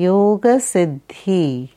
योग सिद्धि